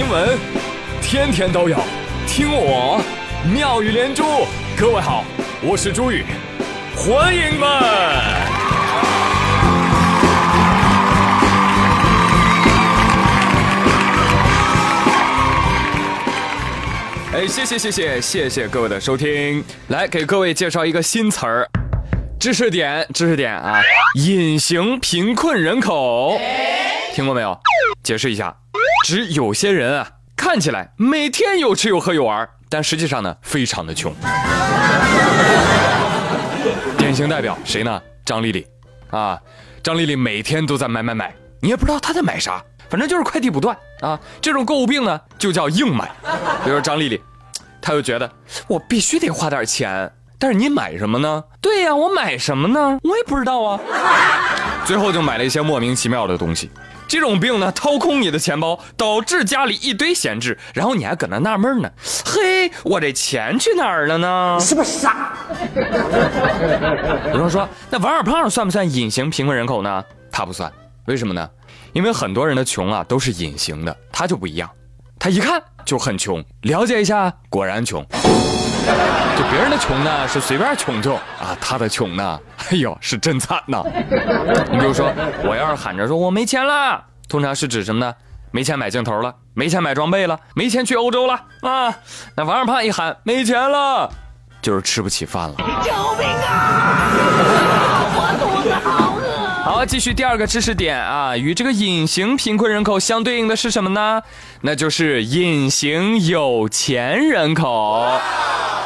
新闻，天天都有，听我妙语连珠。各位好，我是朱宇，欢迎们。哎，谢谢谢谢谢谢各位的收听，来给各位介绍一个新词儿，知识点知识点啊，隐形贫困人口，听过没有？解释一下。指有些人啊，看起来每天有吃有喝有玩，但实际上呢，非常的穷。典型代表谁呢？张丽丽，啊，张丽丽每天都在买买买，你也不知道她在买啥，反正就是快递不断啊。这种购物病呢，就叫硬买。比如说张丽丽，她就觉得我必须得花点钱，但是你买什么呢？对呀，我买什么呢？我也不知道啊。最后就买了一些莫名其妙的东西。这种病呢，掏空你的钱包，导致家里一堆闲置，然后你还搁那纳闷呢。嘿，我这钱去哪儿了呢？是不是傻？有人说，那王二胖算不算隐形贫困人口呢？他不算，为什么呢？因为很多人的穷啊都是隐形的，他就不一样，他一看就很穷，了解一下，果然穷。就别人的穷呢是随便穷穷啊，他的穷呢，哎呦是真惨呐。你比如说，我要是喊着说我没钱了，通常是指什么呢？没钱买镜头了，没钱买装备了，没钱去欧洲了啊。那王二胖一喊没钱了，就是吃不起饭了。救命啊！我肚子好饿。好，继续第二个知识点啊，与这个隐形贫困人口相对应的是什么呢？那就是隐形有钱人口。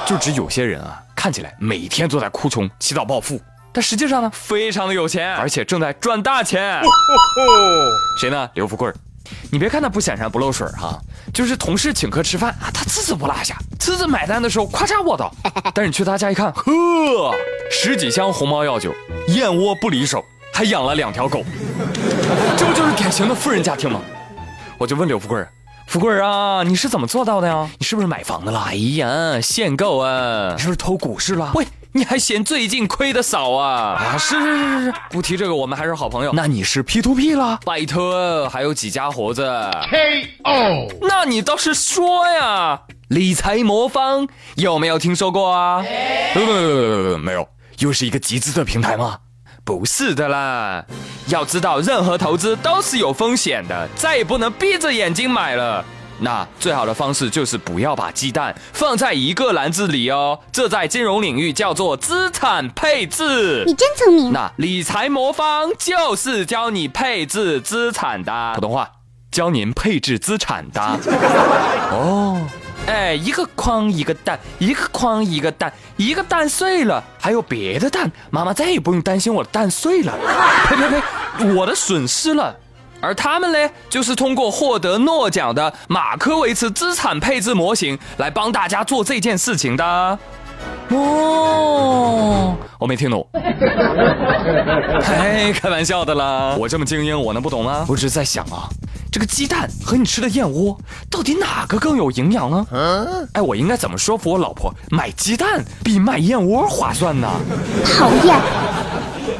就指有些人啊，看起来每天都在哭穷、祈祷暴富，但实际上呢，非常的有钱，而且正在赚大钱。谁呢？刘富贵你别看他不显山不漏水哈，就是同事请客吃饭啊，他次次不落下，次次买单的时候夸嚓我倒。但是你去他家一看，呵，十几箱鸿茅药酒，燕窝不离手，还养了两条狗，这不就是典型的富人家庭吗？我就问刘富贵富贵啊，你是怎么做到的呀？你是不是买房的了？哎呀，限购啊！你是不是偷股市了？喂，你还嫌最近亏的少啊？啊，是是是是是，不提这个，我们还是好朋友。那你是 P to P 了？拜托，还有几家活着？KO。那你倒是说呀！理财魔方有没有听说过啊？没有，又是一个集资的平台吗？不是的啦，要知道任何投资都是有风险的，再也不能闭着眼睛买了。那最好的方式就是不要把鸡蛋放在一个篮子里哦，这在金融领域叫做资产配置。你真聪明。那理财魔方就是教你配置资产的，普通话教您配置资产的。哦。哎，一个筐一个蛋，一个筐一个蛋，一个蛋碎了，还有别的蛋，妈妈再也不用担心我的蛋碎了。呸呸呸，我的损失了。而他们呢，就是通过获得诺奖的马科维茨资产配置模型来帮大家做这件事情的。哦，我没听懂。嘿，开玩笑的啦，我这么精英，我能不懂吗？我只是在想啊。这个鸡蛋和你吃的燕窝，到底哪个更有营养呢？哎，我应该怎么说服我老婆买鸡蛋比买燕窝划算呢？讨厌！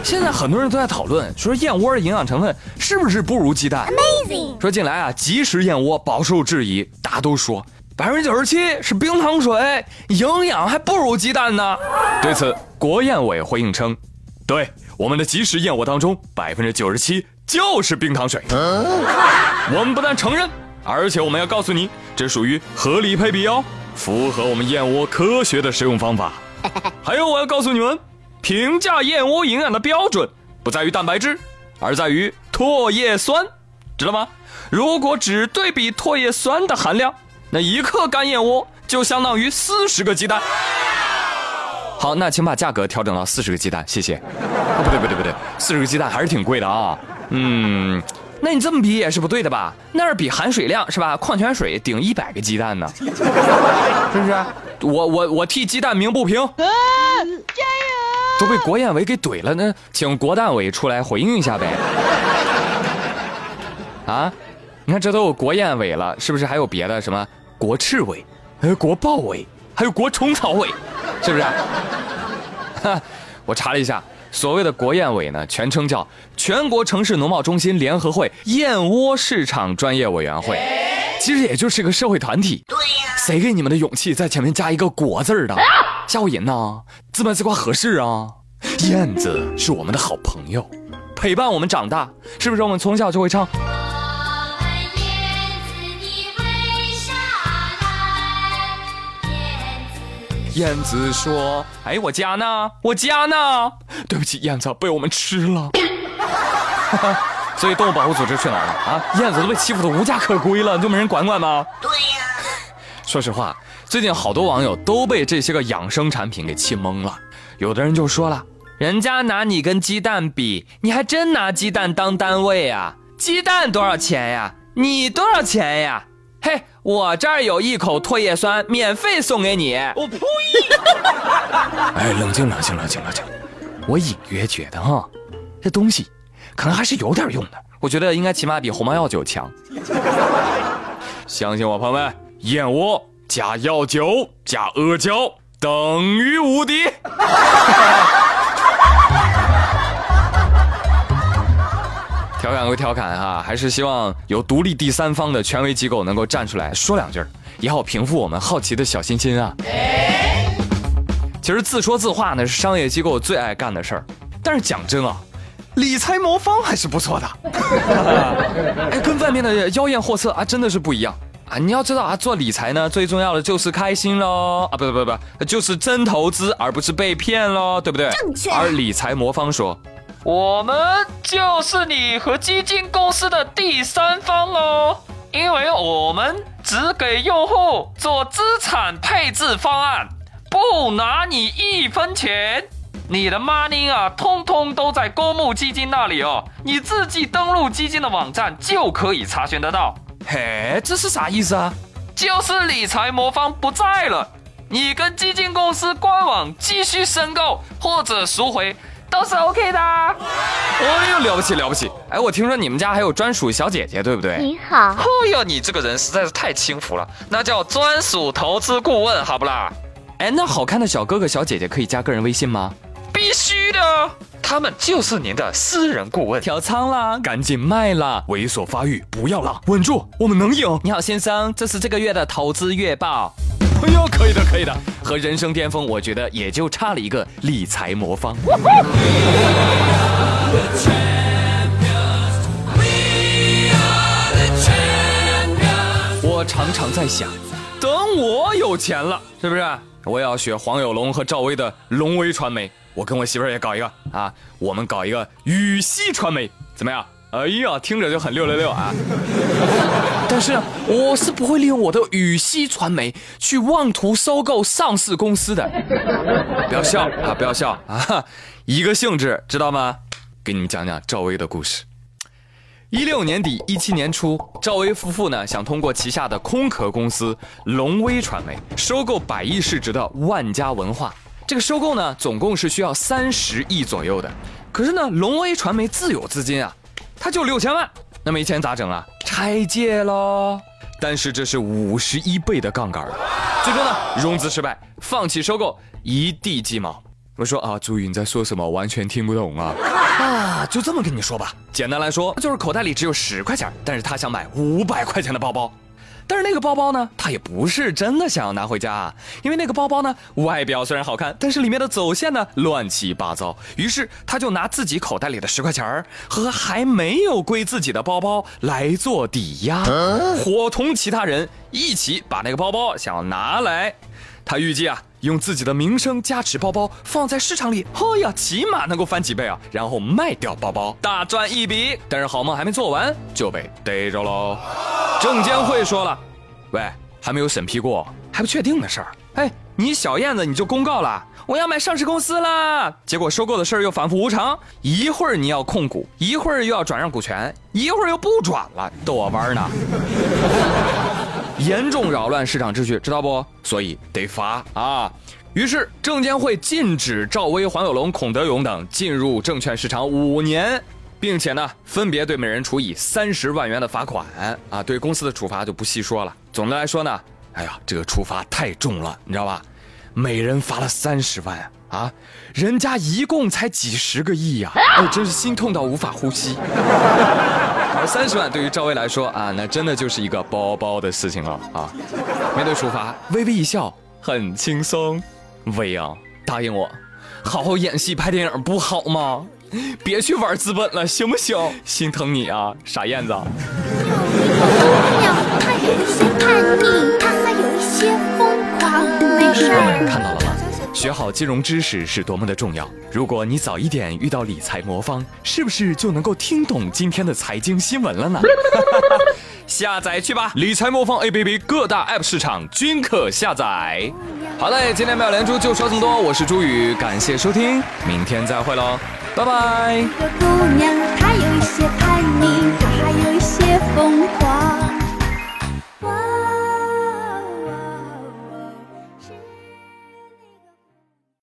现在很多人都在讨论，说燕窝的营养成分是不是不如鸡蛋？Amazing！说近来啊，即食燕窝饱受质疑，大家都说百分之九十七是冰糖水，营养还不如鸡蛋呢。对此，国燕委回应称，对我们的即食燕窝当中百分之九十七。就是冰糖水，我们不但承认，而且我们要告诉你，这属于合理配比哦，符合我们燕窝科学的食用方法。还有，我要告诉你们，评价燕窝营养的标准不在于蛋白质，而在于唾液酸，知道吗？如果只对比唾液酸的含量，那一克干燕窝就相当于四十个鸡蛋。好，那请把价格调整到四十个鸡蛋，谢谢。不对不对不对，四十个鸡蛋还是挺贵的啊。嗯，那你这么比也是不对的吧？那是比含水量是吧？矿泉水顶一百个鸡蛋呢，是不是？我我我替鸡蛋鸣不平，加油！都被国宴委给怼了，那请国蛋委出来回应一下呗。啊，你看这都有国宴委了，是不是还有别的什么国赤委、呃国豹委，还有国虫草委，是不是？哈，我查了一下。所谓的国宴委呢，全称叫全国城市农贸中心联合会燕窝市场专业委员会，其实也就是个社会团体。对呀，谁给你们的勇气在前面加一个“国”字儿的？吓唬人呐！自卖自夸合适啊？燕子是我们的好朋友，陪伴我们长大，是不是？我们从小就会唱。燕子说：“哎，我家呢？我家呢？对不起，燕子被我们吃了。所以动物保护组织去哪儿了啊？燕子都被欺负的无家可归了，就没人管管吗？对呀。说实话，最近好多网友都被这些个养生产品给气懵了。有的人就说了，人家拿你跟鸡蛋比，你还真拿鸡蛋当单位啊？鸡蛋多少钱呀？你多少钱呀？”嘿，我这儿有一口唾液酸，免费送给你。我呸！哎，冷静冷静冷静冷静。我隐约觉得哈，这东西可能还是有点用的。我觉得应该起码比红毛药酒强。相信我，朋友们，燕窝加药酒加阿胶等于无敌。调侃归调侃哈，还是希望有独立第三方的权威机构能够站出来说两句，也好平复我们好奇的小心心啊。其实自说自话呢是商业机构最爱干的事儿，但是讲真啊，理财魔方还是不错的。哎，跟外面的妖艳货色啊真的是不一样啊！你要知道啊，做理财呢最重要的就是开心喽啊，不不不不，就是真投资而不是被骗喽，对不对？正确。而理财魔方说。我们就是你和基金公司的第三方哦，因为我们只给用户做资产配置方案，不拿你一分钱。你的 money 啊，通通都在公募基金那里哦，你自己登录基金的网站就可以查询得到。嘿，这是啥意思啊？就是理财魔方不在了，你跟基金公司官网继续申购或者赎回。都是 OK 的，哎呦了不起了不起！哎，我听说你们家还有专属小姐姐，对不对？你好。哎呦，你这个人实在是太轻浮了，那叫专属投资顾问，好不啦？哎，那好看的小哥哥小姐姐可以加个人微信吗？必须的，他们就是您的私人顾问。调仓啦，赶紧卖啦！猥琐发育，不要浪，稳住，我们能赢。你好，先生，这是这个月的投资月报。哎呦，可以的，可以的，和人生巅峰，我觉得也就差了一个理财魔方。我常常在想，等我有钱了，是不是？我要学黄有龙和赵薇的龙威传媒，我跟我媳妇儿也搞一个啊，我们搞一个羽西传媒，怎么样？哎呀，听着就很六六六啊！但是我是不会利用我的羽西传媒去妄图收购上市公司的。不要笑啊！不要笑啊！一个性质，知道吗？给你们讲讲赵薇的故事。一六年底，一七年初，赵薇夫妇呢想通过旗下的空壳公司龙威传媒收购百亿市值的万家文化。这个收购呢，总共是需要三十亿左右的。可是呢，龙威传媒自有资金啊。他就六千万，那没钱咋整啊？拆借喽！但是这是五十一倍的杠杆最终呢，融资失败，放弃收购，一地鸡毛。我说啊，朱宇你在说什么？完全听不懂啊！啊，就这么跟你说吧，简单来说就是口袋里只有十块钱，但是他想买五百块钱的包包。但是那个包包呢，他也不是真的想要拿回家，因为那个包包呢，外表虽然好看，但是里面的走线呢乱七八糟。于是他就拿自己口袋里的十块钱儿和还没有归自己的包包来做抵押，伙同其他人一起把那个包包想要拿来。他预计啊，用自己的名声加持包包放在市场里，呵呀，起码能够翻几倍啊，然后卖掉包包，大赚一笔。但是好梦还没做完就被逮着喽。证监会说了，喂，还没有审批过，还不确定的事儿。哎，你小燕子你就公告了，我要买上市公司啦。结果收购的事儿又反复无常，一会儿你要控股，一会儿又要转让股权，一会儿又不转了，逗我玩呢。严重扰乱市场秩序，知道不？所以得罚啊。于是证监会禁止赵薇、黄有龙、孔德勇等进入证券市场五年。并且呢，分别对每人处以三十万元的罚款啊，对公司的处罚就不细说了。总的来说呢，哎呀，这个处罚太重了，你知道吧？每人罚了三十万啊，人家一共才几十个亿呀、哎，真是心痛到无法呼吸。而 三十万对于赵薇来说啊，那真的就是一个包包的事情了啊。面对处罚，微微一笑，很轻松。薇啊，答应我，好好演戏拍电影不好吗？别去玩资本了，行不行？心疼你啊，傻燕子。鸟，它有一些叛逆，它还有一些疯狂。没事儿，看到了吗？学好金融知识是多么的重要。如果你早一点遇到理财魔方，是不是就能够听懂今天的财经新闻了呢？下载去吧，理财魔方 APP 各大 App 市场均可下载。好嘞，今天妙连珠就说这么多，我是朱宇，感谢收听，明天再会喽，拜拜。这姑娘她有一些叛逆，她还有一些疯狂。